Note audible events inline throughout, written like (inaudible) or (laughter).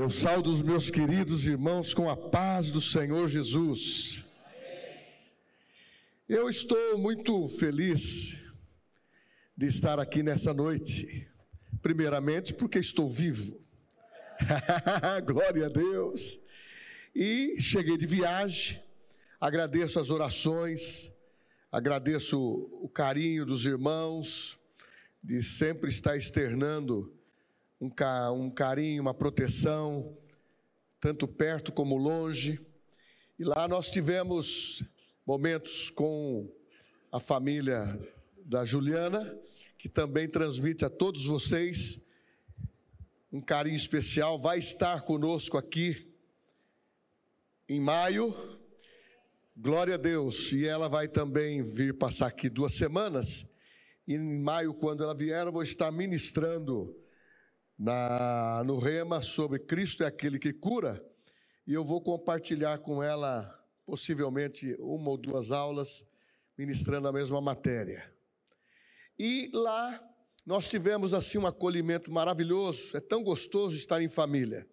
Eu saldo os meus queridos irmãos com a paz do Senhor Jesus. Eu estou muito feliz de estar aqui nessa noite. Primeiramente, porque estou vivo. (laughs) Glória a Deus. E cheguei de viagem. Agradeço as orações, agradeço o carinho dos irmãos, de sempre estar externando um, um carinho, uma proteção, tanto perto como longe. E lá nós tivemos momentos com a família da Juliana, que também transmite a todos vocês um carinho especial. Vai estar conosco aqui em maio. Glória a Deus. E ela vai também vir passar aqui duas semanas. E em maio, quando ela vier, eu vou estar ministrando na, no Rema sobre Cristo é aquele que cura, e eu vou compartilhar com ela possivelmente uma ou duas aulas ministrando a mesma matéria. E lá nós tivemos assim um acolhimento maravilhoso, é tão gostoso estar em família.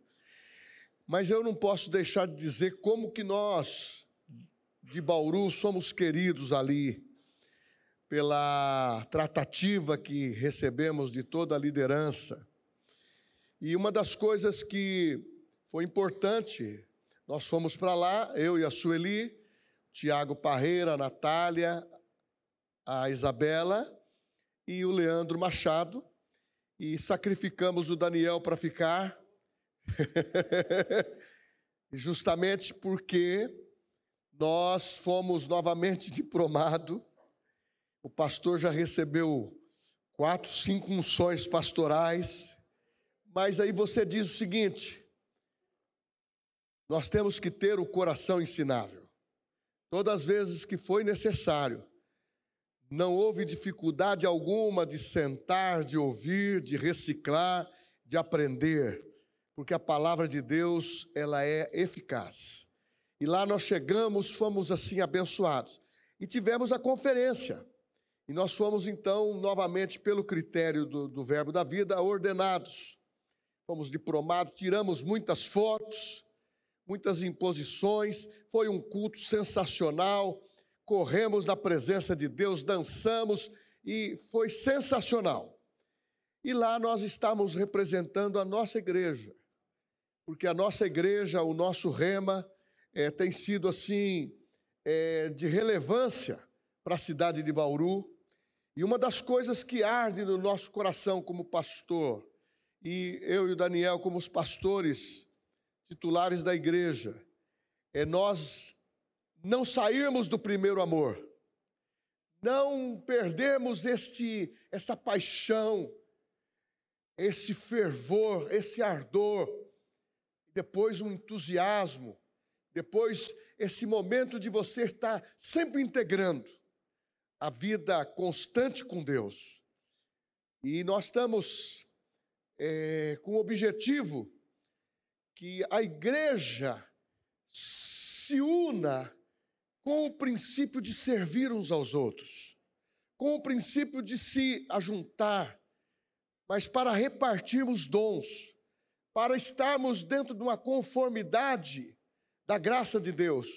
Mas eu não posso deixar de dizer como que nós de Bauru somos queridos ali pela tratativa que recebemos de toda a liderança e uma das coisas que foi importante, nós fomos para lá, eu e a Sueli, Tiago Parreira, a Natália, a Isabela e o Leandro Machado, e sacrificamos o Daniel para ficar, (laughs) justamente porque nós fomos novamente diplomado, o pastor já recebeu quatro, cinco unções pastorais, mas aí você diz o seguinte: nós temos que ter o coração ensinável. Todas as vezes que foi necessário, não houve dificuldade alguma de sentar, de ouvir, de reciclar, de aprender, porque a palavra de Deus, ela é eficaz. E lá nós chegamos, fomos assim abençoados. E tivemos a conferência. E nós fomos então, novamente, pelo critério do, do Verbo da Vida, ordenados fomos diplomados, tiramos muitas fotos, muitas imposições, foi um culto sensacional, corremos na presença de Deus, dançamos e foi sensacional. E lá nós estamos representando a nossa igreja, porque a nossa igreja, o nosso rema, é, tem sido assim é, de relevância para a cidade de Bauru. E uma das coisas que arde no nosso coração como pastor e eu e o Daniel, como os pastores titulares da igreja, é nós não sairmos do primeiro amor, não perdermos este, essa paixão, esse fervor, esse ardor, depois um entusiasmo, depois esse momento de você estar sempre integrando a vida constante com Deus. E nós estamos é, com o objetivo que a igreja se una com o princípio de servir uns aos outros, com o princípio de se ajuntar, mas para repartirmos dons, para estarmos dentro de uma conformidade da graça de Deus.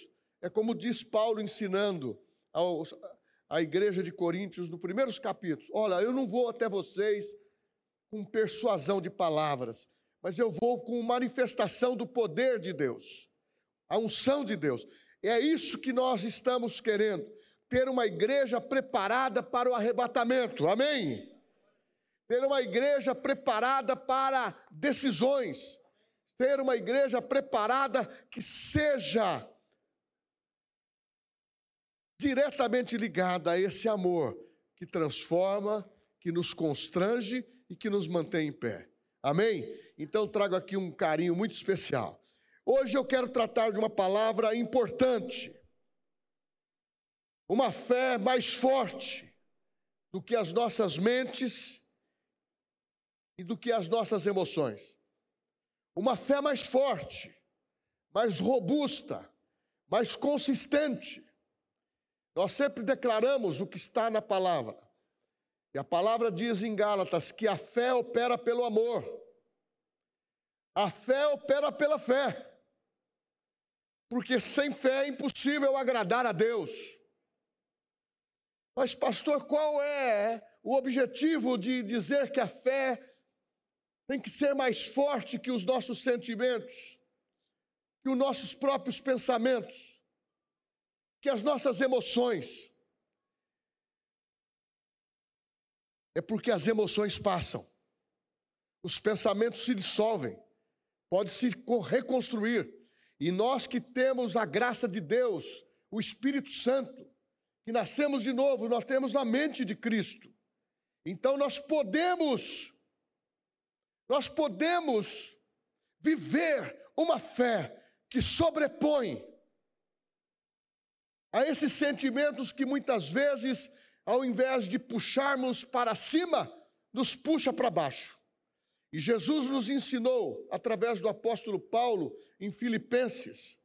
É como diz Paulo ensinando aos, à igreja de Coríntios no primeiros capítulos: Olha, eu não vou até vocês com persuasão de palavras, mas eu vou com manifestação do poder de Deus, a unção de Deus. É isso que nós estamos querendo, ter uma igreja preparada para o arrebatamento, amém? Ter uma igreja preparada para decisões, ter uma igreja preparada que seja diretamente ligada a esse amor que transforma, que nos constrange e que nos mantém em pé. Amém? Então trago aqui um carinho muito especial. Hoje eu quero tratar de uma palavra importante. Uma fé mais forte do que as nossas mentes e do que as nossas emoções. Uma fé mais forte, mais robusta, mais consistente. Nós sempre declaramos o que está na palavra. E a palavra diz em Gálatas que a fé opera pelo amor. A fé opera pela fé. Porque sem fé é impossível agradar a Deus. Mas, pastor, qual é o objetivo de dizer que a fé tem que ser mais forte que os nossos sentimentos, que os nossos próprios pensamentos, que as nossas emoções? É porque as emoções passam, os pensamentos se dissolvem, pode se reconstruir. E nós que temos a graça de Deus, o Espírito Santo, que nascemos de novo, nós temos a mente de Cristo. Então nós podemos, nós podemos viver uma fé que sobrepõe a esses sentimentos que muitas vezes, ao invés de puxarmos para cima, nos puxa para baixo. E Jesus nos ensinou, através do apóstolo Paulo, em Filipenses,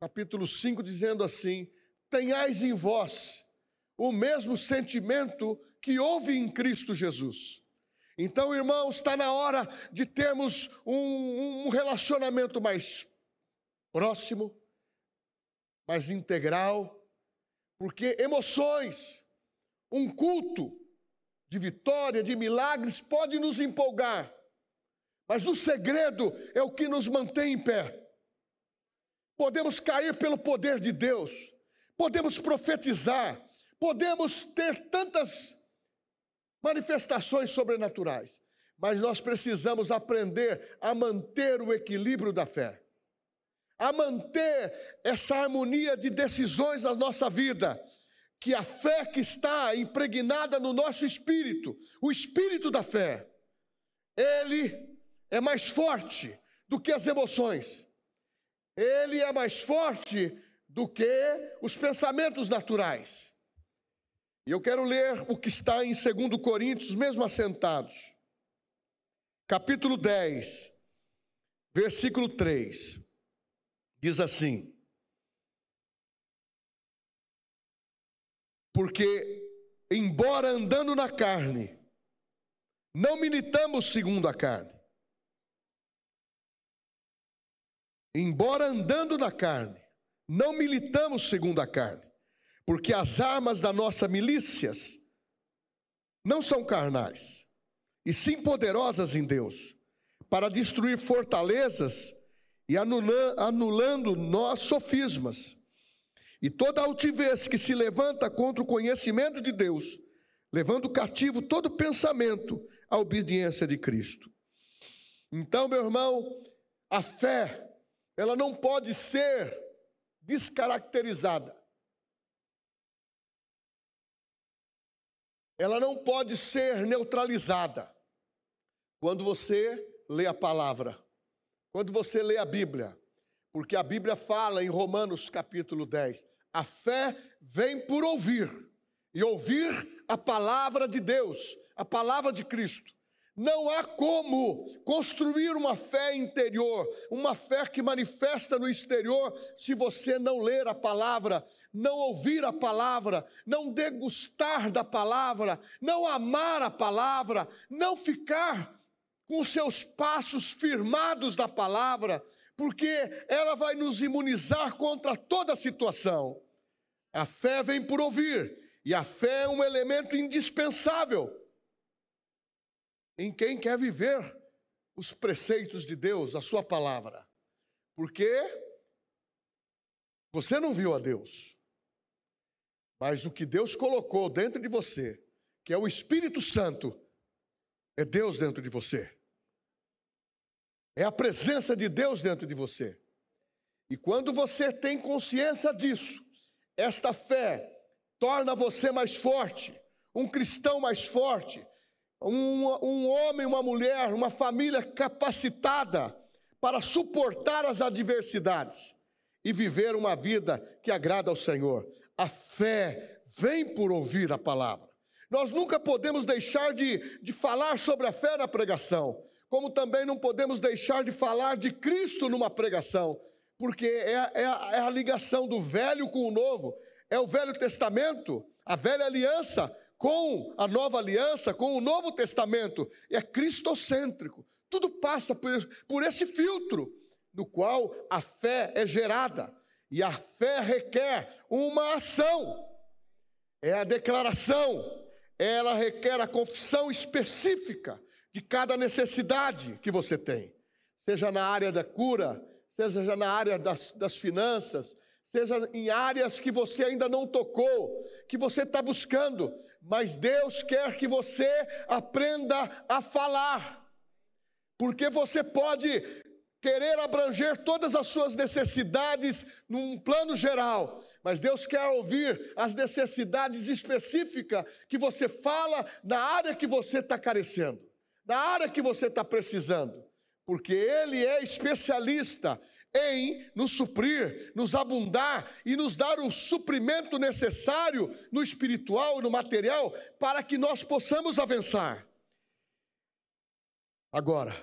capítulo 5, dizendo assim: Tenhais em vós o mesmo sentimento que houve em Cristo Jesus. Então, irmãos, está na hora de termos um, um relacionamento mais próximo, mais integral, porque emoções, um culto de vitória, de milagres, pode nos empolgar, mas o segredo é o que nos mantém em pé. Podemos cair pelo poder de Deus, podemos profetizar, podemos ter tantas manifestações sobrenaturais, mas nós precisamos aprender a manter o equilíbrio da fé a manter essa harmonia de decisões na nossa vida, que a fé que está impregnada no nosso espírito, o espírito da fé, ele é mais forte do que as emoções, ele é mais forte do que os pensamentos naturais. E eu quero ler o que está em 2 Coríntios, mesmo assentados, capítulo 10, versículo 3 diz assim: Porque, embora andando na carne, não militamos segundo a carne. Embora andando na carne, não militamos segundo a carne, porque as armas da nossa milícias não são carnais, e sim poderosas em Deus, para destruir fortalezas e anulando nós sofismas e toda altivez que se levanta contra o conhecimento de Deus, levando cativo todo pensamento à obediência de Cristo. Então, meu irmão, a fé, ela não pode ser descaracterizada. Ela não pode ser neutralizada. Quando você lê a palavra, quando você lê a Bíblia, porque a Bíblia fala em Romanos capítulo 10, a fé vem por ouvir, e ouvir a palavra de Deus, a palavra de Cristo. Não há como construir uma fé interior, uma fé que manifesta no exterior, se você não ler a palavra, não ouvir a palavra, não degustar da palavra, não amar a palavra, não ficar com seus passos firmados na palavra, porque ela vai nos imunizar contra toda situação. A fé vem por ouvir, e a fé é um elemento indispensável em quem quer viver os preceitos de Deus, a Sua palavra. Porque você não viu a Deus, mas o que Deus colocou dentro de você, que é o Espírito Santo, é Deus dentro de você. É a presença de Deus dentro de você. E quando você tem consciência disso, esta fé torna você mais forte, um cristão mais forte, um, um homem, uma mulher, uma família capacitada para suportar as adversidades e viver uma vida que agrada ao Senhor. A fé vem por ouvir a palavra. Nós nunca podemos deixar de, de falar sobre a fé na pregação como também não podemos deixar de falar de Cristo numa pregação, porque é, é, a, é a ligação do velho com o novo, é o Velho Testamento, a velha aliança com a nova aliança, com o Novo Testamento, é cristocêntrico. Tudo passa por, por esse filtro, no qual a fé é gerada. E a fé requer uma ação. É a declaração. Ela requer a confissão específica de cada necessidade que você tem. Seja na área da cura, seja na área das, das finanças, seja em áreas que você ainda não tocou, que você está buscando, mas Deus quer que você aprenda a falar, porque você pode querer abranger todas as suas necessidades num plano geral, mas Deus quer ouvir as necessidades específicas que você fala na área que você está carecendo, na área que você está precisando, porque Ele é especialista em nos suprir, nos abundar e nos dar o suprimento necessário no espiritual e no material para que nós possamos avançar. Agora,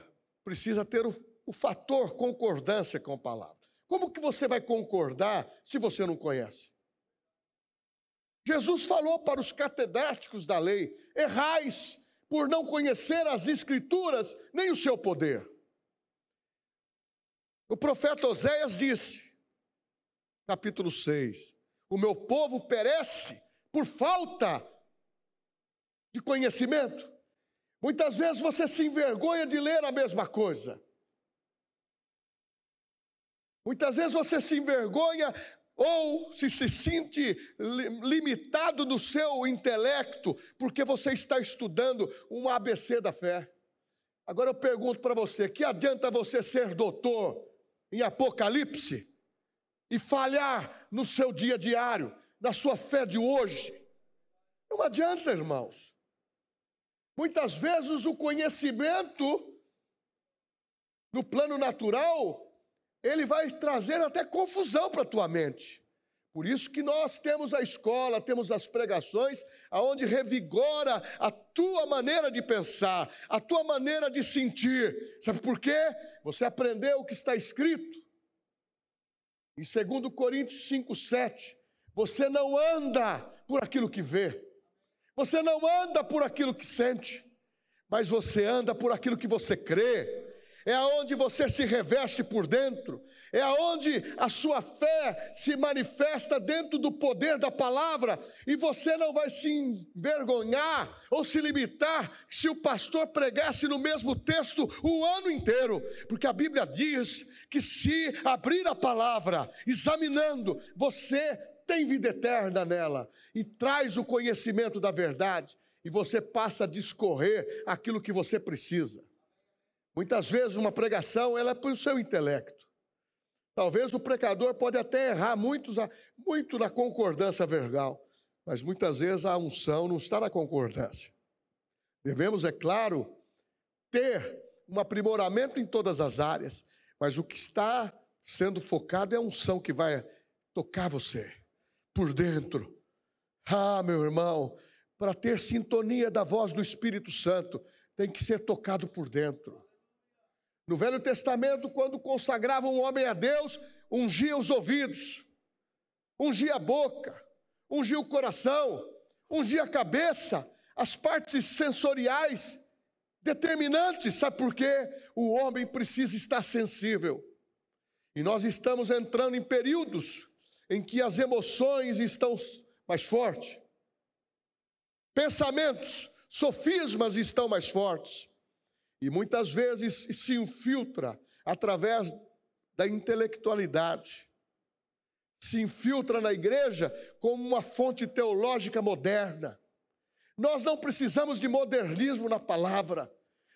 precisa ter o, o fator concordância com a palavra. Como que você vai concordar se você não conhece? Jesus falou para os catedráticos da lei: errais por não conhecer as Escrituras nem o seu poder. O profeta Oséias disse, capítulo 6: O meu povo perece por falta de conhecimento. Muitas vezes você se envergonha de ler a mesma coisa. Muitas vezes você se envergonha ou se se sente limitado no seu intelecto porque você está estudando um ABC da fé. Agora eu pergunto para você: que adianta você ser doutor em Apocalipse e falhar no seu dia diário, na sua fé de hoje. Não adianta, irmãos. Muitas vezes o conhecimento no plano natural, ele vai trazer até confusão para a tua mente. Por isso que nós temos a escola, temos as pregações, aonde revigora a tua maneira de pensar, a tua maneira de sentir. Sabe por quê? Você aprendeu o que está escrito. Em 2 Coríntios 5, 7, você não anda por aquilo que vê, você não anda por aquilo que sente, mas você anda por aquilo que você crê é aonde você se reveste por dentro, é aonde a sua fé se manifesta dentro do poder da palavra, e você não vai se envergonhar ou se limitar se o pastor pregasse no mesmo texto o ano inteiro, porque a Bíblia diz que se abrir a palavra, examinando, você tem vida eterna nela e traz o conhecimento da verdade, e você passa a discorrer aquilo que você precisa. Muitas vezes uma pregação ela é para o seu intelecto. Talvez o precador pode até errar muitos, muito na concordância verbal, mas muitas vezes a unção não está na concordância. Devemos, é claro, ter um aprimoramento em todas as áreas, mas o que está sendo focado é a unção que vai tocar você por dentro. Ah, meu irmão, para ter sintonia da voz do Espírito Santo, tem que ser tocado por dentro. No Velho Testamento, quando consagravam um homem a Deus, ungia os ouvidos, ungia a boca, ungia o coração, ungia a cabeça, as partes sensoriais determinantes. Sabe por quê? O homem precisa estar sensível. E nós estamos entrando em períodos em que as emoções estão mais fortes, pensamentos, sofismas estão mais fortes. E muitas vezes se infiltra através da intelectualidade, se infiltra na igreja como uma fonte teológica moderna. Nós não precisamos de modernismo na palavra.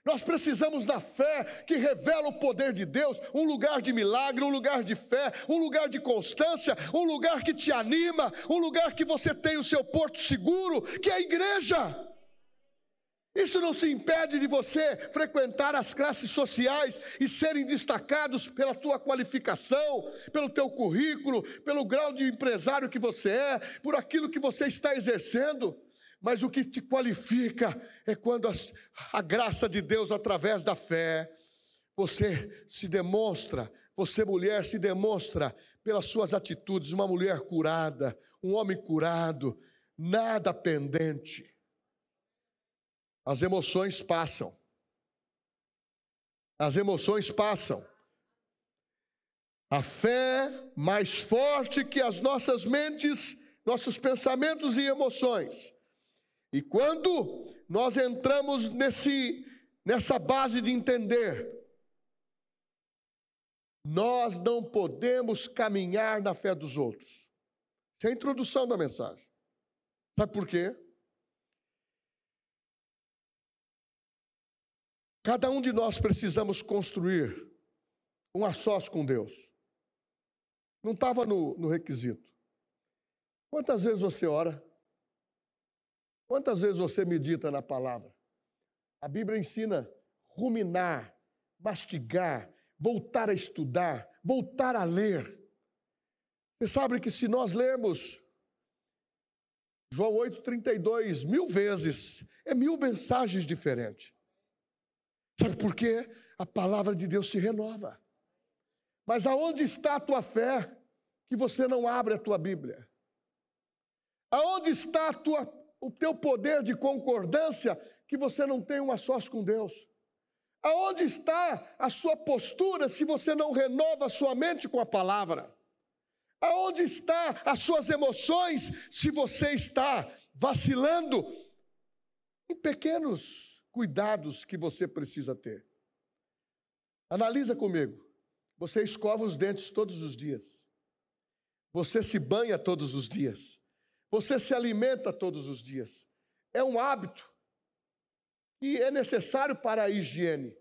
Nós precisamos da fé que revela o poder de Deus, um lugar de milagre, um lugar de fé, um lugar de constância, um lugar que te anima, um lugar que você tem o seu porto seguro, que é a igreja. Isso não se impede de você frequentar as classes sociais e serem destacados pela tua qualificação, pelo teu currículo, pelo grau de empresário que você é, por aquilo que você está exercendo. Mas o que te qualifica é quando a, a graça de Deus, através da fé, você se demonstra, você mulher se demonstra pelas suas atitudes, uma mulher curada, um homem curado, nada pendente as emoções passam. As emoções passam. A fé mais forte que as nossas mentes, nossos pensamentos e emoções. E quando nós entramos nesse, nessa base de entender, nós não podemos caminhar na fé dos outros. Essa é a introdução da mensagem. Sabe por quê? Cada um de nós precisamos construir um a sós com Deus. Não estava no, no requisito. Quantas vezes você ora? Quantas vezes você medita na palavra? A Bíblia ensina ruminar, mastigar, voltar a estudar, voltar a ler. Você sabe que se nós lermos João 8,32 mil vezes, é mil mensagens diferentes. Sabe por quê? A palavra de Deus se renova. Mas aonde está a tua fé que você não abre a tua Bíblia? Aonde está a tua, o teu poder de concordância que você não tem uma sós com Deus? Aonde está a sua postura se você não renova a sua mente com a palavra? Aonde está as suas emoções se você está vacilando em pequenos cuidados que você precisa ter. Analisa comigo. Você escova os dentes todos os dias. Você se banha todos os dias. Você se alimenta todos os dias. É um hábito que é necessário para a higiene.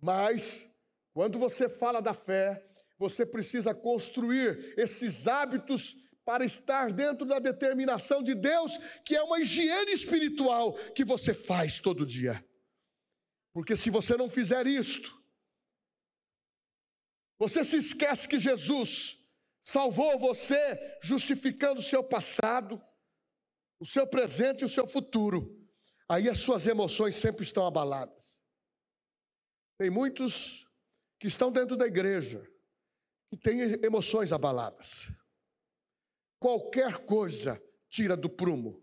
Mas, quando você fala da fé, você precisa construir esses hábitos para estar dentro da determinação de Deus, que é uma higiene espiritual que você faz todo dia. Porque se você não fizer isto, você se esquece que Jesus salvou você, justificando o seu passado, o seu presente e o seu futuro. Aí as suas emoções sempre estão abaladas. Tem muitos que estão dentro da igreja que têm emoções abaladas. Qualquer coisa tira do prumo,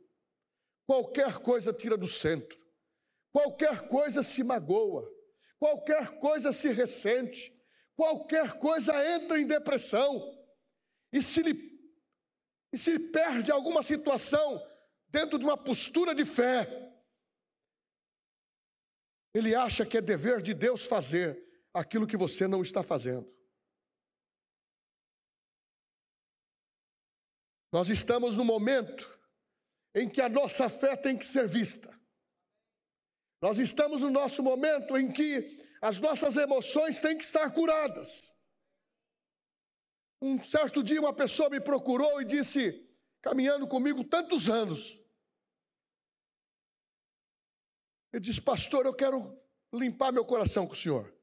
qualquer coisa tira do centro, qualquer coisa se magoa, qualquer coisa se ressente, qualquer coisa entra em depressão. E se lhe, e se perde alguma situação dentro de uma postura de fé, ele acha que é dever de Deus fazer aquilo que você não está fazendo. Nós estamos no momento em que a nossa fé tem que ser vista. Nós estamos no nosso momento em que as nossas emoções têm que estar curadas. Um certo dia uma pessoa me procurou e disse, caminhando comigo tantos anos, ele disse, pastor, eu quero limpar meu coração com o senhor.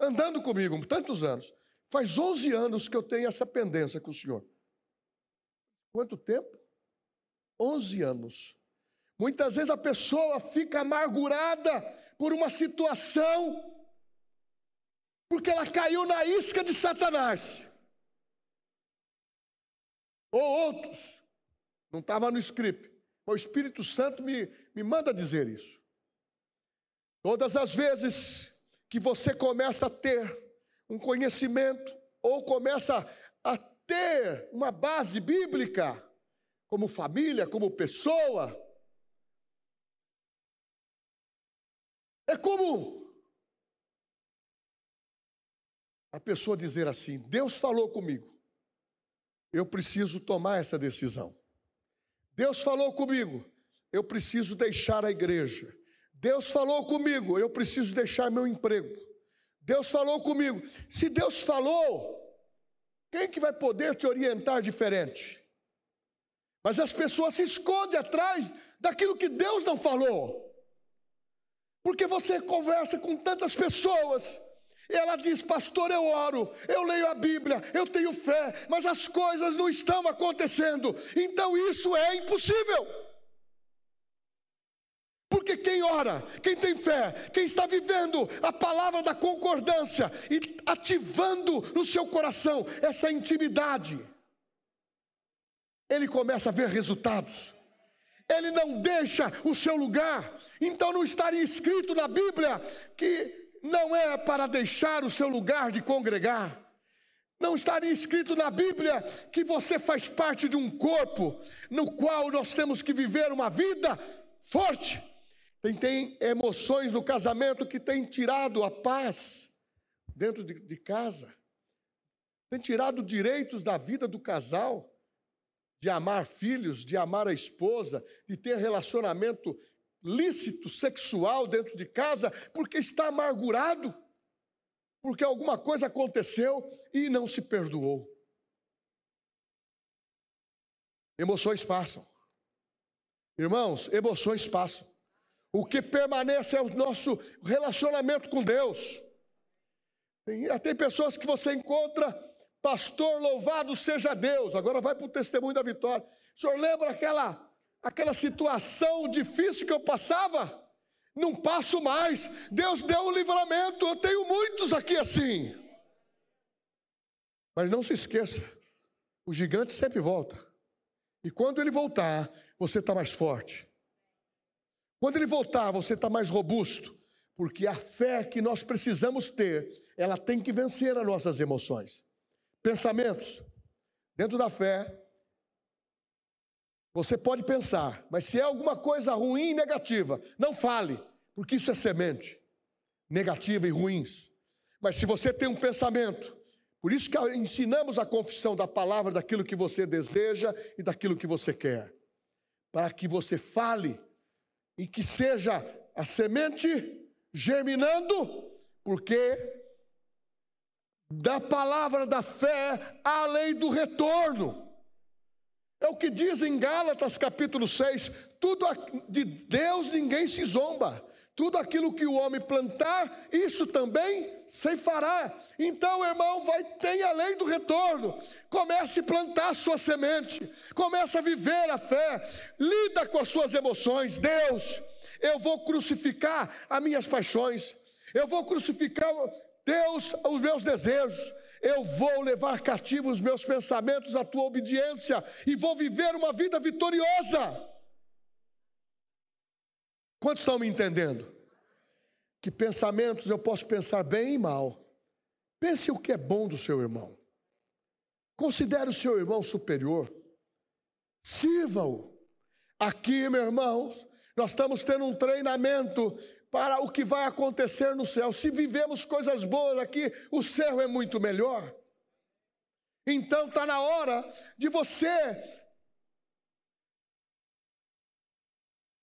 Andando comigo tantos anos. Faz 11 anos que eu tenho essa pendência com o senhor. Quanto tempo? 11 anos. Muitas vezes a pessoa fica amargurada por uma situação, porque ela caiu na isca de Satanás. Ou outros, não estava no script, o Espírito Santo me, me manda dizer isso. Todas as vezes que você começa a ter um conhecimento, ou começa ter uma base bíblica, como família, como pessoa, é comum a pessoa dizer assim: Deus falou comigo, eu preciso tomar essa decisão. Deus falou comigo, eu preciso deixar a igreja. Deus falou comigo, eu preciso deixar meu emprego. Deus falou comigo. Se Deus falou, quem que vai poder te orientar diferente? Mas as pessoas se escondem atrás daquilo que Deus não falou. Porque você conversa com tantas pessoas, e ela diz: Pastor, eu oro, eu leio a Bíblia, eu tenho fé, mas as coisas não estão acontecendo, então isso é impossível. Porque quem ora, quem tem fé, quem está vivendo a palavra da concordância e ativando no seu coração essa intimidade, ele começa a ver resultados. Ele não deixa o seu lugar. Então não estaria escrito na Bíblia que não é para deixar o seu lugar de congregar. Não estaria escrito na Bíblia que você faz parte de um corpo no qual nós temos que viver uma vida forte. Tem, tem emoções no casamento que tem tirado a paz dentro de, de casa, tem tirado direitos da vida do casal, de amar filhos, de amar a esposa, de ter relacionamento lícito sexual dentro de casa, porque está amargurado porque alguma coisa aconteceu e não se perdoou. Emoções passam. Irmãos, emoções passam. O que permanece é o nosso relacionamento com Deus. Tem, tem pessoas que você encontra, pastor, louvado seja Deus. Agora vai para o testemunho da vitória. O senhor lembra aquela, aquela situação difícil que eu passava? não passo mais. Deus deu o livramento, eu tenho muitos aqui assim. Mas não se esqueça, o gigante sempre volta. E quando ele voltar, você está mais forte. Quando ele voltar, você está mais robusto. Porque a fé que nós precisamos ter, ela tem que vencer as nossas emoções. Pensamentos. Dentro da fé, você pode pensar, mas se é alguma coisa ruim e negativa, não fale porque isso é semente negativa e ruins. Mas se você tem um pensamento, por isso que ensinamos a confissão da palavra daquilo que você deseja e daquilo que você quer, para que você fale e que seja a semente germinando, porque da palavra da fé há a lei do retorno. É o que diz em Gálatas capítulo 6: tudo de Deus ninguém se zomba, tudo aquilo que o homem plantar, isso também ceifará. Então, irmão, vai ter a lei do retorno. Comece a plantar a sua semente, comece a viver a fé, lida com as suas emoções. Deus, eu vou crucificar as minhas paixões, eu vou crucificar, Deus, os meus desejos, eu vou levar cativos os meus pensamentos à tua obediência e vou viver uma vida vitoriosa. Quantos estão me entendendo? Que pensamentos eu posso pensar bem e mal. Pense o que é bom do seu irmão. Considere o seu irmão superior. Sirva-o. Aqui, meus irmãos, nós estamos tendo um treinamento para o que vai acontecer no céu. Se vivemos coisas boas aqui, o céu é muito melhor. Então está na hora de você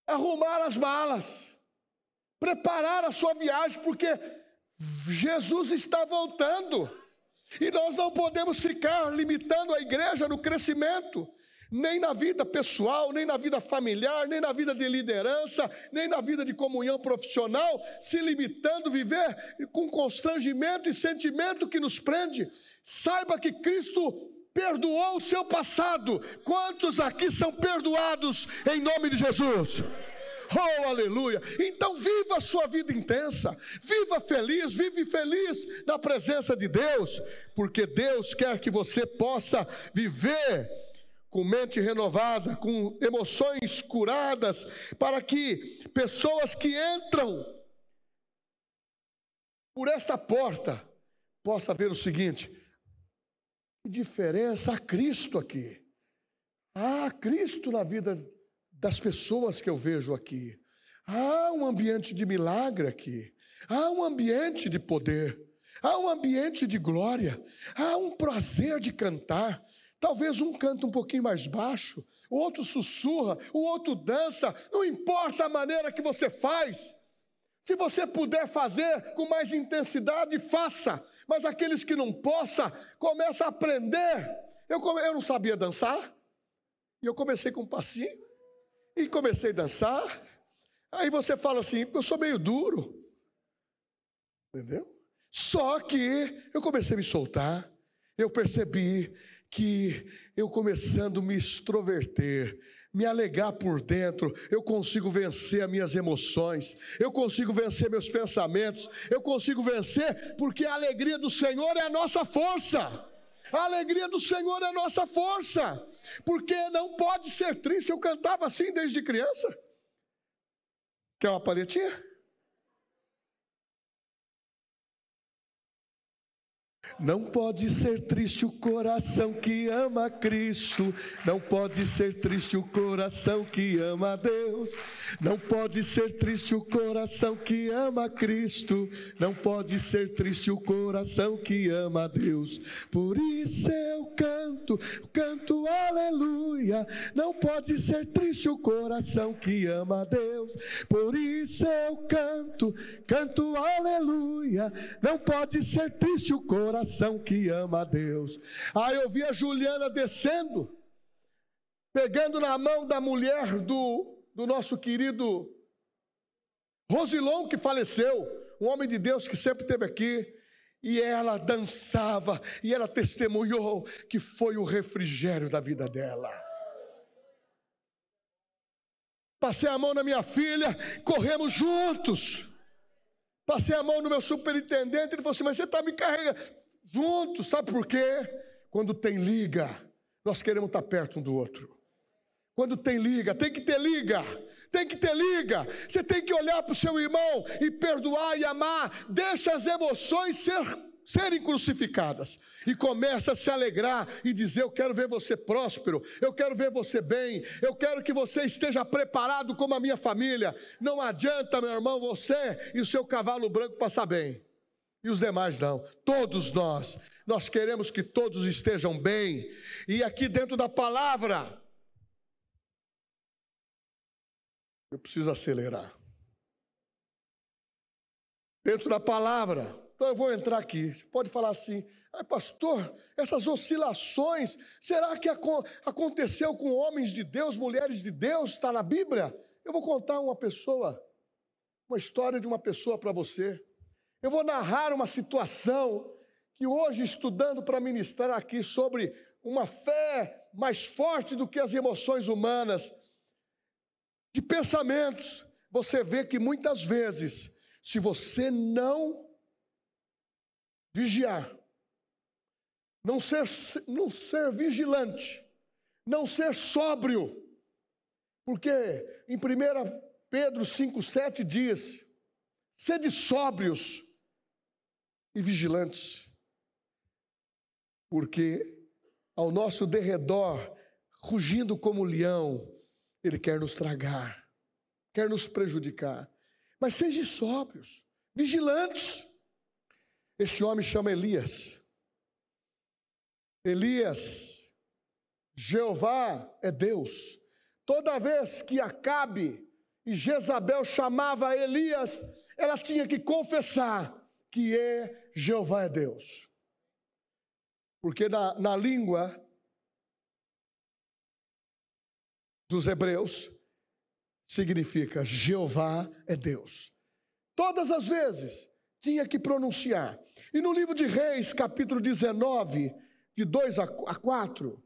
arrumar as malas, preparar a sua viagem, porque Jesus está voltando. E nós não podemos ficar limitando a igreja no crescimento, nem na vida pessoal, nem na vida familiar, nem na vida de liderança, nem na vida de comunhão profissional, se limitando a viver com constrangimento e sentimento que nos prende. Saiba que Cristo perdoou o seu passado. Quantos aqui são perdoados em nome de Jesus? Oh, aleluia! Então viva a sua vida intensa, viva feliz, vive feliz na presença de Deus, porque Deus quer que você possa viver com mente renovada, com emoções curadas, para que pessoas que entram por esta porta possam ver o seguinte: diferença há Cristo aqui. Há Cristo na vida das pessoas que eu vejo aqui. Há um ambiente de milagre aqui. Há um ambiente de poder. Há um ambiente de glória. Há um prazer de cantar. Talvez um canta um pouquinho mais baixo, o outro sussurra, o outro dança, não importa a maneira que você faz. Se você puder fazer com mais intensidade, faça mas aqueles que não possam, começam a aprender. Eu, eu não sabia dançar, e eu comecei com um passinho, e comecei a dançar. Aí você fala assim: eu sou meio duro, entendeu? Só que eu comecei a me soltar, eu percebi que eu começando a me extroverter, me alegar por dentro, eu consigo vencer as minhas emoções, eu consigo vencer meus pensamentos, eu consigo vencer porque a alegria do Senhor é a nossa força. A alegria do Senhor é a nossa força, porque não pode ser triste. Eu cantava assim desde criança. Quer uma palhetinha? Não pode ser triste o coração que ama Cristo, não pode ser triste o coração que ama Deus, não pode ser triste o coração que ama Cristo, não pode ser triste o coração que ama Deus. Por isso eu canto, canto aleluia. Não pode ser triste o coração que ama Deus, por isso eu canto, canto aleluia. Não pode ser triste o coração que ama a Deus. Aí eu vi a Juliana descendo, pegando na mão da mulher do, do nosso querido Rosilon, que faleceu, um homem de Deus que sempre esteve aqui. E ela dançava, e ela testemunhou que foi o refrigério da vida dela. Passei a mão na minha filha, corremos juntos. Passei a mão no meu superintendente, ele falou assim: Mas você está me carregando juntos, sabe por quê? Quando tem liga, nós queremos estar perto um do outro. Quando tem liga, tem que ter liga, tem que ter liga. Você tem que olhar para o seu irmão e perdoar e amar. Deixa as emoções ser, serem crucificadas e começa a se alegrar e dizer: Eu quero ver você próspero, eu quero ver você bem, eu quero que você esteja preparado como a minha família. Não adianta, meu irmão, você e o seu cavalo branco passar bem e os demais não. Todos nós, nós queremos que todos estejam bem. E aqui dentro da palavra, eu preciso acelerar. Dentro da palavra, então eu vou entrar aqui. Você pode falar assim, ah, pastor, essas oscilações, será que aconteceu com homens de Deus, mulheres de Deus? Está na Bíblia? Eu vou contar uma pessoa, uma história de uma pessoa para você. Eu vou narrar uma situação que hoje, estudando para ministrar aqui sobre uma fé mais forte do que as emoções humanas, de pensamentos, você vê que muitas vezes, se você não vigiar, não ser, não ser vigilante, não ser sóbrio, porque em 1 Pedro 5,7 diz: sede sóbrios, e vigilantes, porque ao nosso derredor, rugindo como leão, ele quer nos tragar, quer nos prejudicar. Mas sejam sóbrios, vigilantes. Este homem chama Elias. Elias, Jeová é Deus. Toda vez que Acabe e Jezabel chamava Elias, ela tinha que confessar que é Jeová é Deus. Porque na, na língua dos hebreus significa Jeová é Deus. Todas as vezes tinha que pronunciar. E no livro de Reis, capítulo 19, de 2 a 4,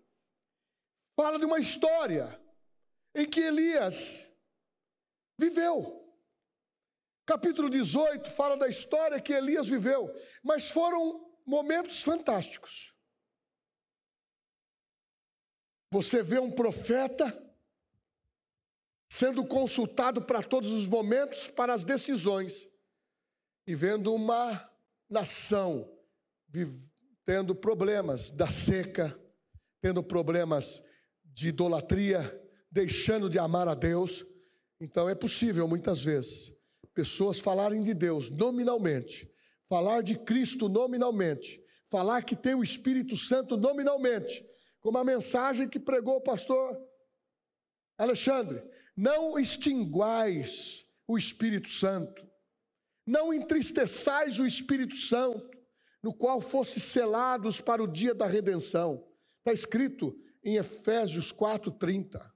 fala de uma história em que Elias viveu. Capítulo 18 fala da história que Elias viveu, mas foram momentos fantásticos. Você vê um profeta sendo consultado para todos os momentos, para as decisões, e vendo uma nação tendo problemas da seca, tendo problemas de idolatria, deixando de amar a Deus. Então é possível, muitas vezes, pessoas falarem de Deus nominalmente, falar de Cristo nominalmente, falar que tem o Espírito Santo nominalmente, como a mensagem que pregou o pastor Alexandre: não extinguais o Espírito Santo, não entristeçais o Espírito Santo, no qual fosse selados para o dia da redenção. Está escrito em Efésios 4,30.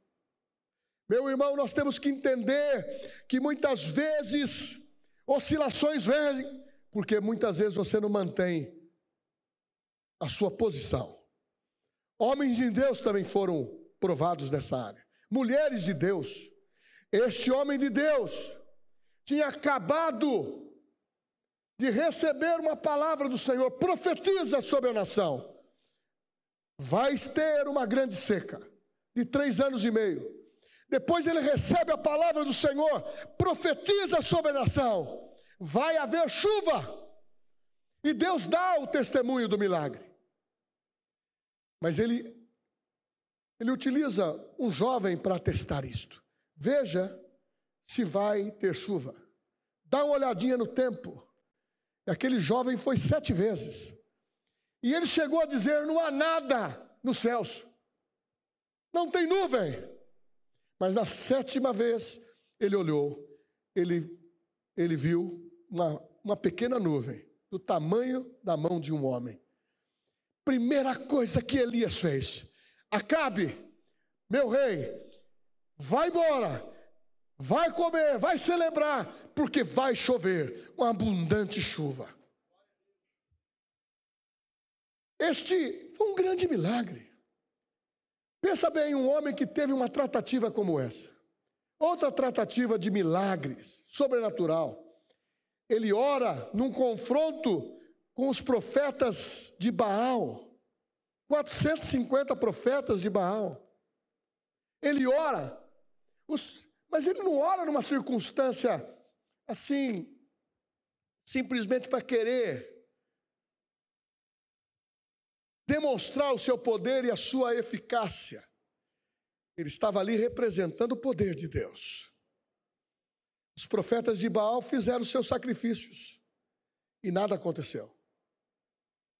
Meu irmão, nós temos que entender que muitas vezes oscilações vêm, porque muitas vezes você não mantém a sua posição. Homens de Deus também foram provados nessa área. Mulheres de Deus. Este homem de Deus tinha acabado de receber uma palavra do Senhor, profetiza sobre a nação. Vai ter uma grande seca de três anos e meio. Depois ele recebe a palavra do Senhor, profetiza sobre a nação: vai haver chuva. E Deus dá o testemunho do milagre. Mas ele ele utiliza um jovem para testar isto. Veja se vai ter chuva. Dá uma olhadinha no tempo. E aquele jovem foi sete vezes. E ele chegou a dizer: não há nada nos céus. Não tem nuvem. Mas na sétima vez ele olhou, ele, ele viu uma, uma pequena nuvem do tamanho da mão de um homem. Primeira coisa que Elias fez: Acabe, meu rei, vai embora, vai comer, vai celebrar, porque vai chover uma abundante chuva. Este foi um grande milagre. Pensa bem, um homem que teve uma tratativa como essa, outra tratativa de milagres, sobrenatural. Ele ora num confronto com os profetas de Baal, 450 profetas de Baal. Ele ora, os, mas ele não ora numa circunstância assim, simplesmente para querer demonstrar o seu poder e a sua eficácia. Ele estava ali representando o poder de Deus. Os profetas de Baal fizeram seus sacrifícios e nada aconteceu.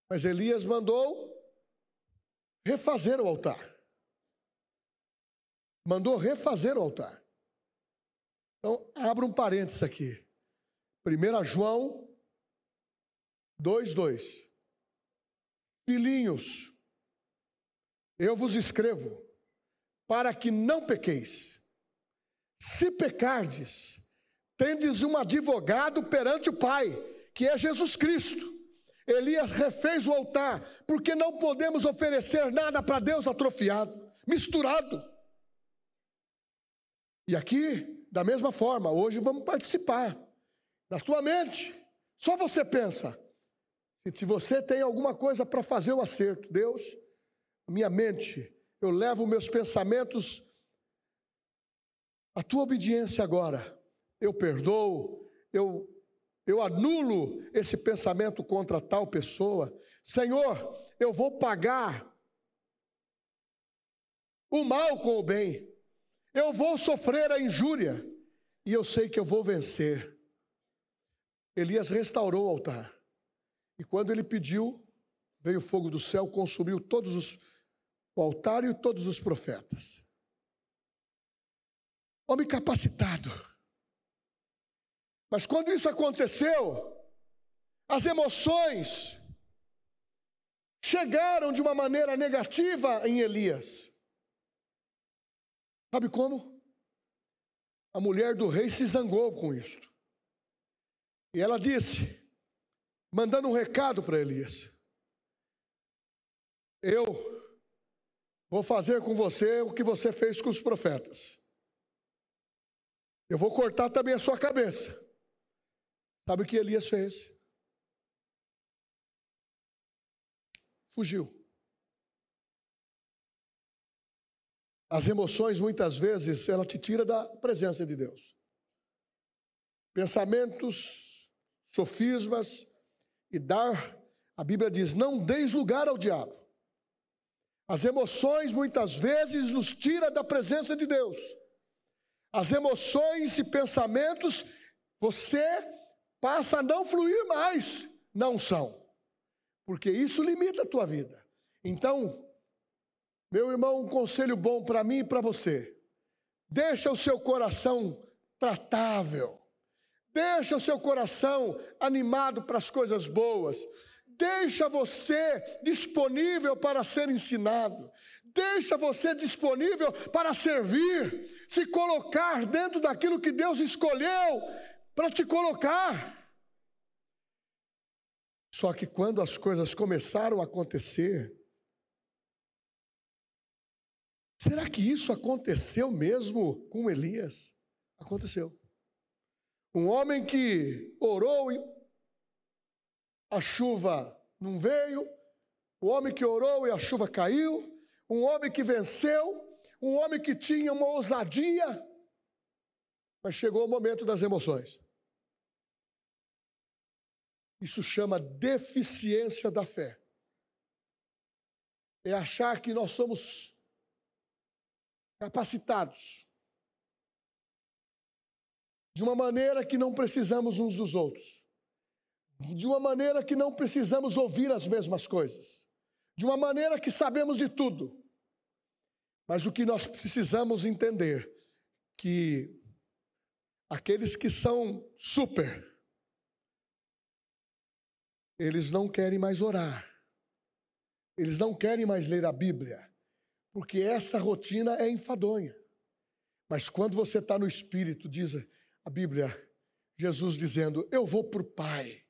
Mas Elias mandou refazer o altar. Mandou refazer o altar. Então, abra um parênteses aqui. 1 João 2,2. Filhinhos, eu vos escrevo para que não pequeis. Se pecardes, tendes um advogado perante o Pai, que é Jesus Cristo. Elias refez o altar, porque não podemos oferecer nada para Deus atrofiado, misturado. E aqui, da mesma forma, hoje vamos participar. Na tua mente, só você pensa. Se você tem alguma coisa para fazer o acerto, Deus, minha mente, eu levo meus pensamentos à tua obediência agora. Eu perdoo, eu eu anulo esse pensamento contra tal pessoa. Senhor, eu vou pagar o mal com o bem. Eu vou sofrer a injúria e eu sei que eu vou vencer. Elias restaurou o altar. E quando ele pediu, veio fogo do céu, consumiu todos os o altar e todos os profetas. Homem capacitado mas quando isso aconteceu, as emoções chegaram de uma maneira negativa em Elias. Sabe como? A mulher do rei se zangou com isto. E ela disse, mandando um recado para Elias: Eu vou fazer com você o que você fez com os profetas. Eu vou cortar também a sua cabeça. Sabe o que Elias fez? Fugiu. As emoções, muitas vezes, ela te tira da presença de Deus. Pensamentos, sofismas e dar, a Bíblia diz, não deis lugar ao diabo. As emoções, muitas vezes, nos tira da presença de Deus. As emoções e pensamentos, você passa a não fluir mais na unção, porque isso limita a tua vida. Então, meu irmão, um conselho bom para mim e para você: deixa o seu coração tratável, deixa o seu coração animado para as coisas boas, deixa você disponível para ser ensinado, deixa você disponível para servir, se colocar dentro daquilo que Deus escolheu para te colocar. Só que quando as coisas começaram a acontecer, será que isso aconteceu mesmo com Elias? Aconteceu. Um homem que orou e a chuva não veio, o homem que orou e a chuva caiu, um homem que venceu, um homem que tinha uma ousadia, mas chegou o momento das emoções. Isso chama deficiência da fé. É achar que nós somos capacitados de uma maneira que não precisamos uns dos outros, de uma maneira que não precisamos ouvir as mesmas coisas, de uma maneira que sabemos de tudo. Mas o que nós precisamos entender que aqueles que são super eles não querem mais orar. Eles não querem mais ler a Bíblia, porque essa rotina é enfadonha. Mas quando você está no Espírito, diz a Bíblia, Jesus dizendo: Eu vou para o Pai,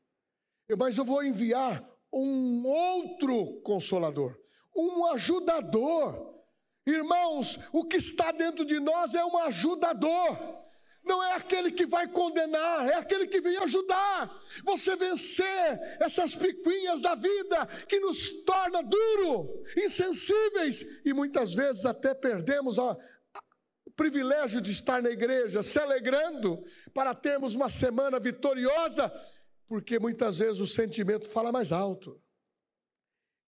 mas eu vou enviar um outro consolador, um ajudador. Irmãos, o que está dentro de nós é um ajudador não é aquele que vai condenar, é aquele que vem ajudar você vencer essas picuinhas da vida que nos torna duro, insensíveis e muitas vezes até perdemos a, privilégio de estar na igreja, se alegrando para termos uma semana vitoriosa, porque muitas vezes o sentimento fala mais alto.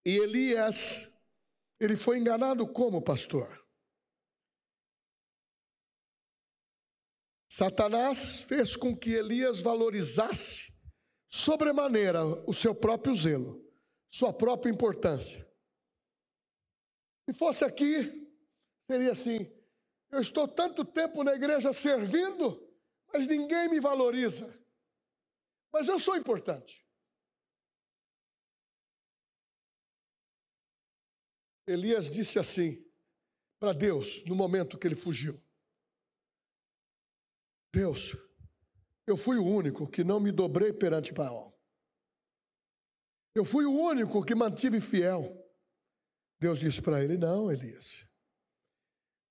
E Elias, ele foi enganado como pastor? Satanás fez com que Elias valorizasse sobremaneira o seu próprio zelo, sua própria importância. Se fosse aqui, seria assim: eu estou tanto tempo na igreja servindo, mas ninguém me valoriza. Mas eu sou importante. Elias disse assim para Deus no momento que ele fugiu: Deus, eu fui o único que não me dobrei perante Baal. Eu fui o único que mantive fiel. Deus disse para ele: Não, Elias.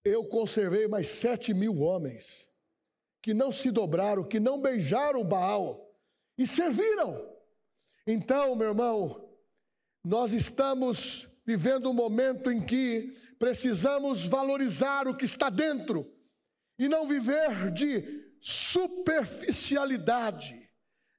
Eu conservei mais sete mil homens que não se dobraram, que não beijaram o Baal e serviram. Então, meu irmão, nós estamos vivendo um momento em que precisamos valorizar o que está dentro e não viver de superficialidade,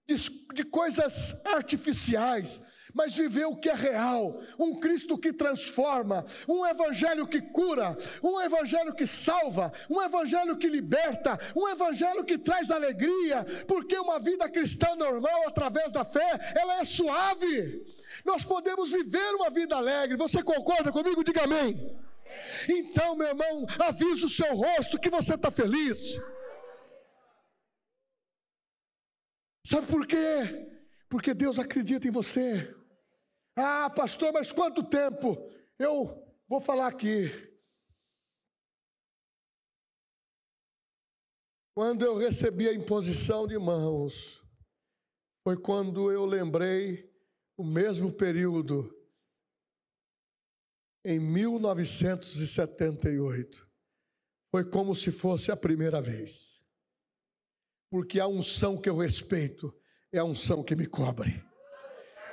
de, de coisas artificiais, mas viver o que é real, um Cristo que transforma, um Evangelho que cura, um Evangelho que salva, um Evangelho que liberta, um Evangelho que traz alegria, porque uma vida cristã normal, através da fé, ela é suave. Nós podemos viver uma vida alegre. Você concorda comigo? Diga amém. Então, meu irmão, avisa o seu rosto que você está feliz. Sabe por quê? Porque Deus acredita em você. Ah, pastor, mas quanto tempo? Eu vou falar aqui. Quando eu recebi a imposição de mãos, foi quando eu lembrei o mesmo período, em 1978. Foi como se fosse a primeira vez porque a unção que eu respeito é a unção que me cobre.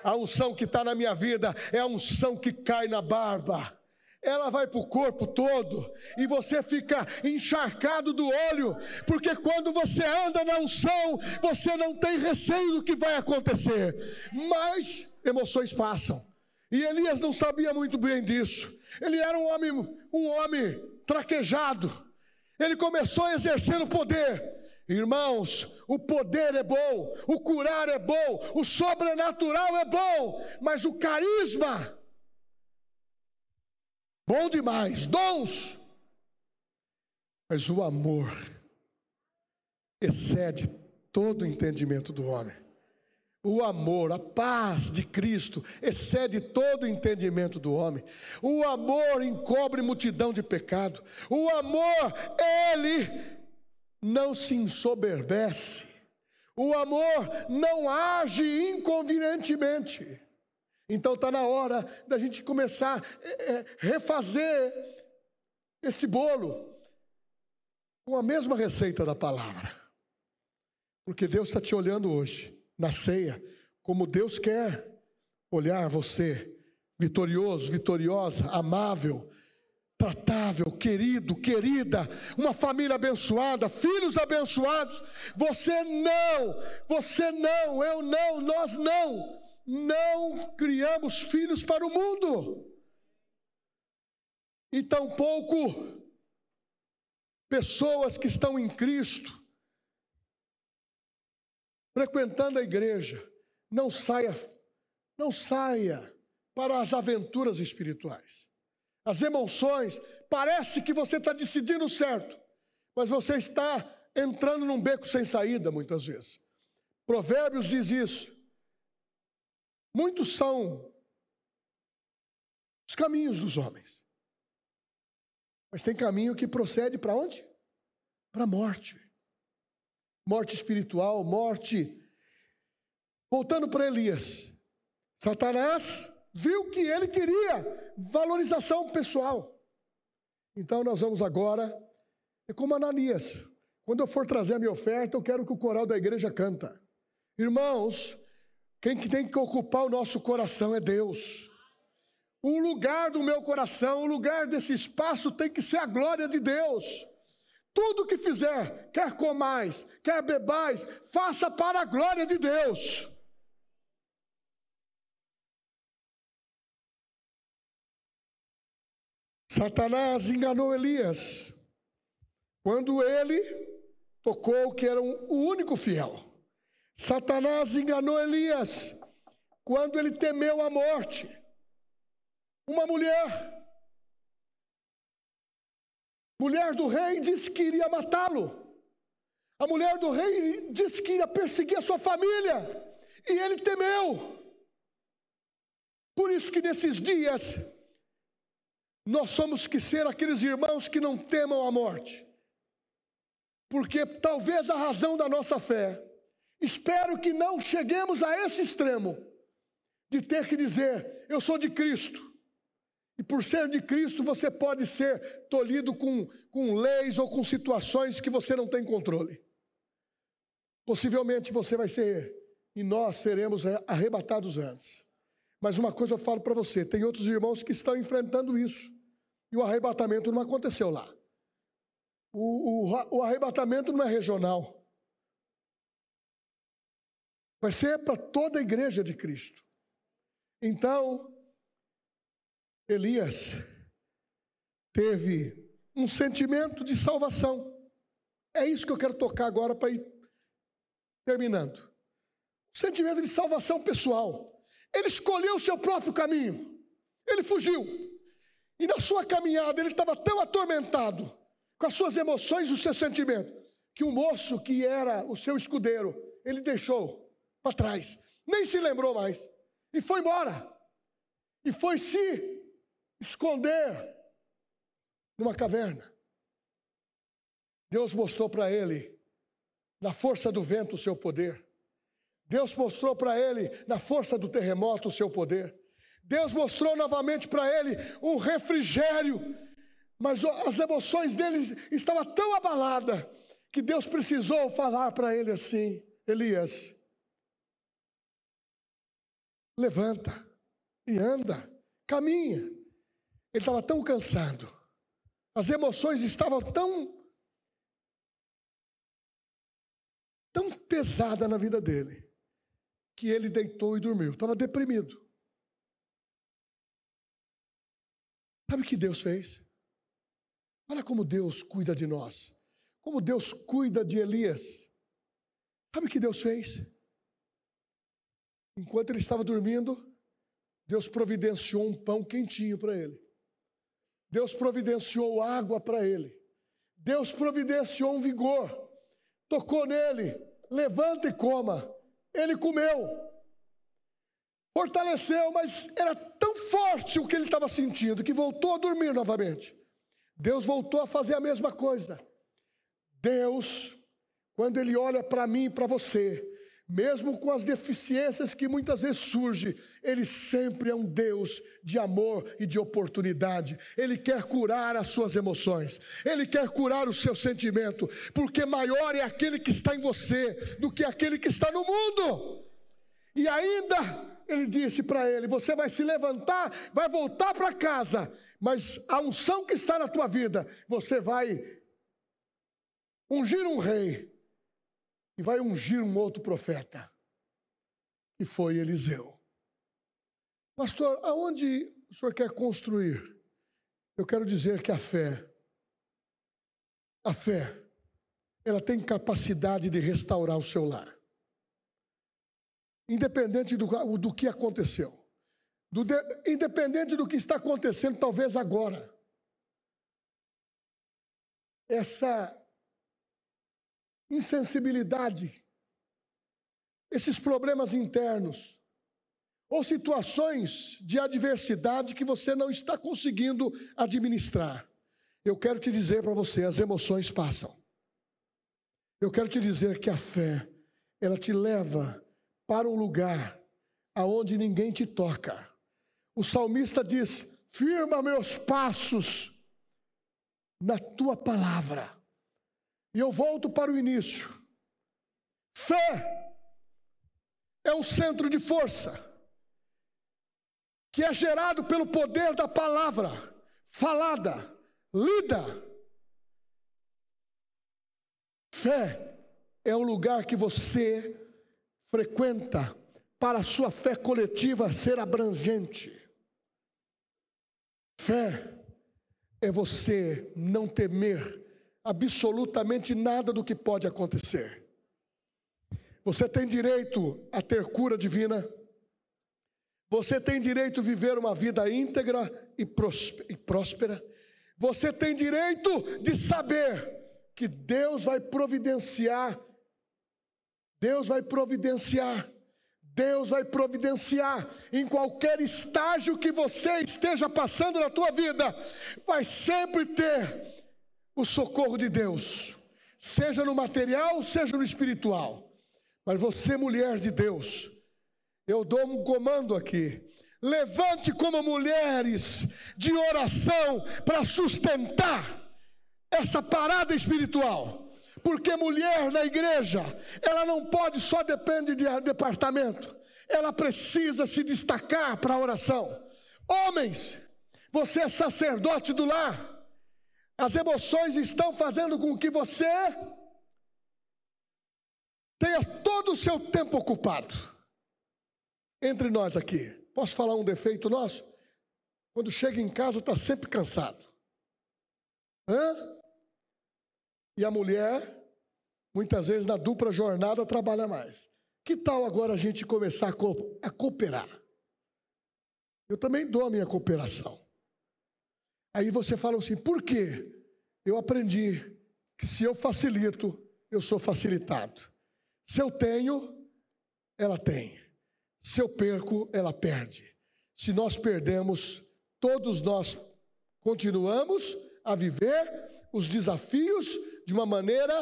A unção que está na minha vida é a unção que cai na barba. Ela vai para o corpo todo e você fica encharcado do óleo, porque quando você anda na unção, você não tem receio do que vai acontecer, mas emoções passam. E Elias não sabia muito bem disso. Ele era um homem, um homem traquejado. Ele começou a exercer o poder, Irmãos, o poder é bom, o curar é bom, o sobrenatural é bom, mas o carisma, bom demais, dons, mas o amor excede todo o entendimento do homem. O amor, a paz de Cristo excede todo o entendimento do homem. O amor encobre multidão de pecado. O amor, ele não se ensoberbece, o amor não age inconvenientemente. Então está na hora da gente começar a é, é, refazer este bolo com a mesma receita da palavra. Porque Deus está te olhando hoje, na ceia, como Deus quer olhar você, vitorioso, vitoriosa, amável, tratável, querido, querida, uma família abençoada, filhos abençoados. Você não, você não, eu não, nós não, não criamos filhos para o mundo. E tampouco pessoas que estão em Cristo, frequentando a igreja, não saia, não saia para as aventuras espirituais. As emoções, parece que você está decidindo certo, mas você está entrando num beco sem saída muitas vezes. Provérbios diz isso. Muitos são os caminhos dos homens. Mas tem caminho que procede para onde? Para a morte. Morte espiritual, morte. Voltando para Elias. Satanás viu que ele queria valorização pessoal. Então nós vamos agora, é como Ananias. Quando eu for trazer a minha oferta, eu quero que o coral da igreja canta. Irmãos, quem tem que ocupar o nosso coração é Deus. O lugar do meu coração, o lugar desse espaço tem que ser a glória de Deus. Tudo que fizer, quer comais, quer bebais, faça para a glória de Deus. Satanás enganou Elias quando ele tocou que era o único fiel. Satanás enganou Elias quando ele temeu a morte. Uma mulher, mulher do rei, disse que iria matá-lo. A mulher do rei disse que iria perseguir a sua família. E ele temeu. Por isso que nesses dias nós somos que ser aqueles irmãos que não temam a morte. Porque talvez a razão da nossa fé, espero que não cheguemos a esse extremo de ter que dizer, eu sou de Cristo. E por ser de Cristo, você pode ser tolhido com, com leis ou com situações que você não tem controle. Possivelmente você vai ser, e nós seremos arrebatados antes. Mas uma coisa eu falo para você: tem outros irmãos que estão enfrentando isso. E o arrebatamento não aconteceu lá. O, o, o arrebatamento não é regional. Vai ser para toda a igreja de Cristo. Então, Elias teve um sentimento de salvação. É isso que eu quero tocar agora para ir terminando. Um sentimento de salvação pessoal. Ele escolheu o seu próprio caminho. Ele fugiu. E na sua caminhada ele estava tão atormentado com as suas emoções e o seu sentimento, que o moço que era o seu escudeiro, ele deixou para trás. Nem se lembrou mais. E foi embora. E foi se esconder numa caverna. Deus mostrou para ele, na força do vento, o seu poder. Deus mostrou para ele, na força do terremoto, o seu poder. Deus mostrou novamente para ele um refrigério, mas as emoções dele estavam tão abaladas que Deus precisou falar para ele assim: Elias, levanta e anda, caminha. Ele estava tão cansado, as emoções estavam tão tão pesada na vida dele, que ele deitou e dormiu. Estava deprimido. Sabe o que Deus fez? Olha como Deus cuida de nós. Como Deus cuida de Elias. Sabe o que Deus fez? Enquanto ele estava dormindo, Deus providenciou um pão quentinho para ele. Deus providenciou água para ele. Deus providenciou um vigor. Tocou nele, levanta e coma. Ele comeu. Fortaleceu, mas era tão forte o que ele estava sentindo que voltou a dormir novamente. Deus voltou a fazer a mesma coisa. Deus, quando Ele olha para mim e para você, mesmo com as deficiências que muitas vezes surgem, Ele sempre é um Deus de amor e de oportunidade. Ele quer curar as suas emoções, Ele quer curar o seu sentimento, porque maior é aquele que está em você do que aquele que está no mundo. E ainda ele disse para ele: Você vai se levantar, vai voltar para casa, mas a unção que está na tua vida, você vai ungir um rei e vai ungir um outro profeta, que foi Eliseu. Pastor, aonde o senhor quer construir? Eu quero dizer que a fé, a fé, ela tem capacidade de restaurar o seu lar. Independente do, do que aconteceu. Do de, independente do que está acontecendo, talvez agora. Essa insensibilidade, esses problemas internos, ou situações de adversidade que você não está conseguindo administrar. Eu quero te dizer para você, as emoções passam. Eu quero te dizer que a fé, ela te leva para um lugar aonde ninguém te toca. O salmista diz: "Firma meus passos na tua palavra". E eu volto para o início. Fé é um centro de força que é gerado pelo poder da palavra falada, lida. Fé é o lugar que você frequenta para a sua fé coletiva ser abrangente. Fé é você não temer absolutamente nada do que pode acontecer. Você tem direito a ter cura divina. Você tem direito a viver uma vida íntegra e próspera. Você tem direito de saber que Deus vai providenciar. Deus vai providenciar. Deus vai providenciar em qualquer estágio que você esteja passando na tua vida, vai sempre ter o socorro de Deus, seja no material, seja no espiritual. Mas você, mulher de Deus, eu dou um comando aqui. Levante como mulheres de oração para sustentar essa parada espiritual. Porque mulher na igreja, ela não pode só depender de departamento, ela precisa se destacar para a oração. Homens, você é sacerdote do lar, as emoções estão fazendo com que você tenha todo o seu tempo ocupado. Entre nós aqui, posso falar um defeito nosso? Quando chega em casa, está sempre cansado. Hã? E a mulher, muitas vezes na dupla jornada, trabalha mais. Que tal agora a gente começar a, co a cooperar? Eu também dou a minha cooperação. Aí você fala assim: por quê? Eu aprendi que se eu facilito, eu sou facilitado. Se eu tenho, ela tem. Se eu perco, ela perde. Se nós perdemos, todos nós continuamos a viver os desafios de uma maneira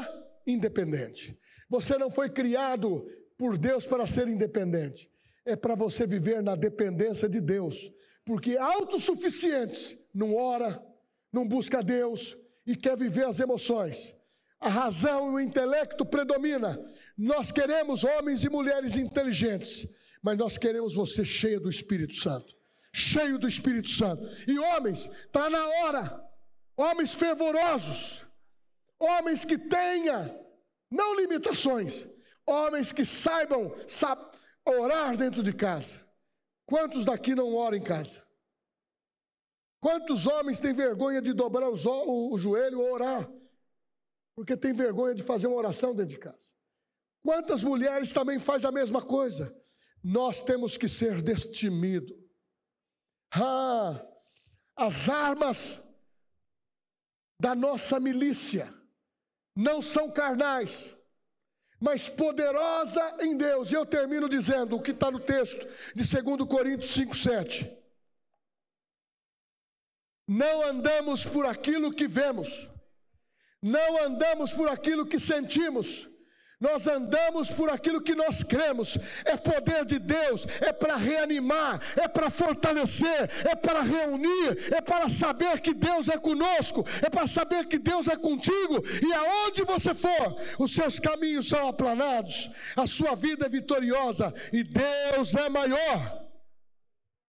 independente. Você não foi criado por Deus para ser independente. É para você viver na dependência de Deus porque autossuficientes não ora, não busca Deus e quer viver as emoções. A razão e o intelecto predomina. Nós queremos homens e mulheres inteligentes, mas nós queremos você cheia do Espírito Santo. Cheio do Espírito Santo. E homens, está na hora. Homens fervorosos. Homens que tenha não limitações. Homens que saibam orar dentro de casa. Quantos daqui não oram em casa? Quantos homens têm vergonha de dobrar o, o joelho ou orar? Porque tem vergonha de fazer uma oração dentro de casa. Quantas mulheres também fazem a mesma coisa? Nós temos que ser destemido. Ah, as armas da nossa milícia não são carnais, mas poderosa em Deus. E eu termino dizendo o que está no texto de 2 Coríntios 5, 7. Não andamos por aquilo que vemos, não andamos por aquilo que sentimos, Nós andamos por aquilo que nós cremos. É poder de Deus, é para reanimar, é para fortalecer, é para reunir, é para saber que Deus é conosco, é para saber que Deus é contigo e aonde você for, os seus caminhos são aplanados, a sua vida é vitoriosa e Deus é maior.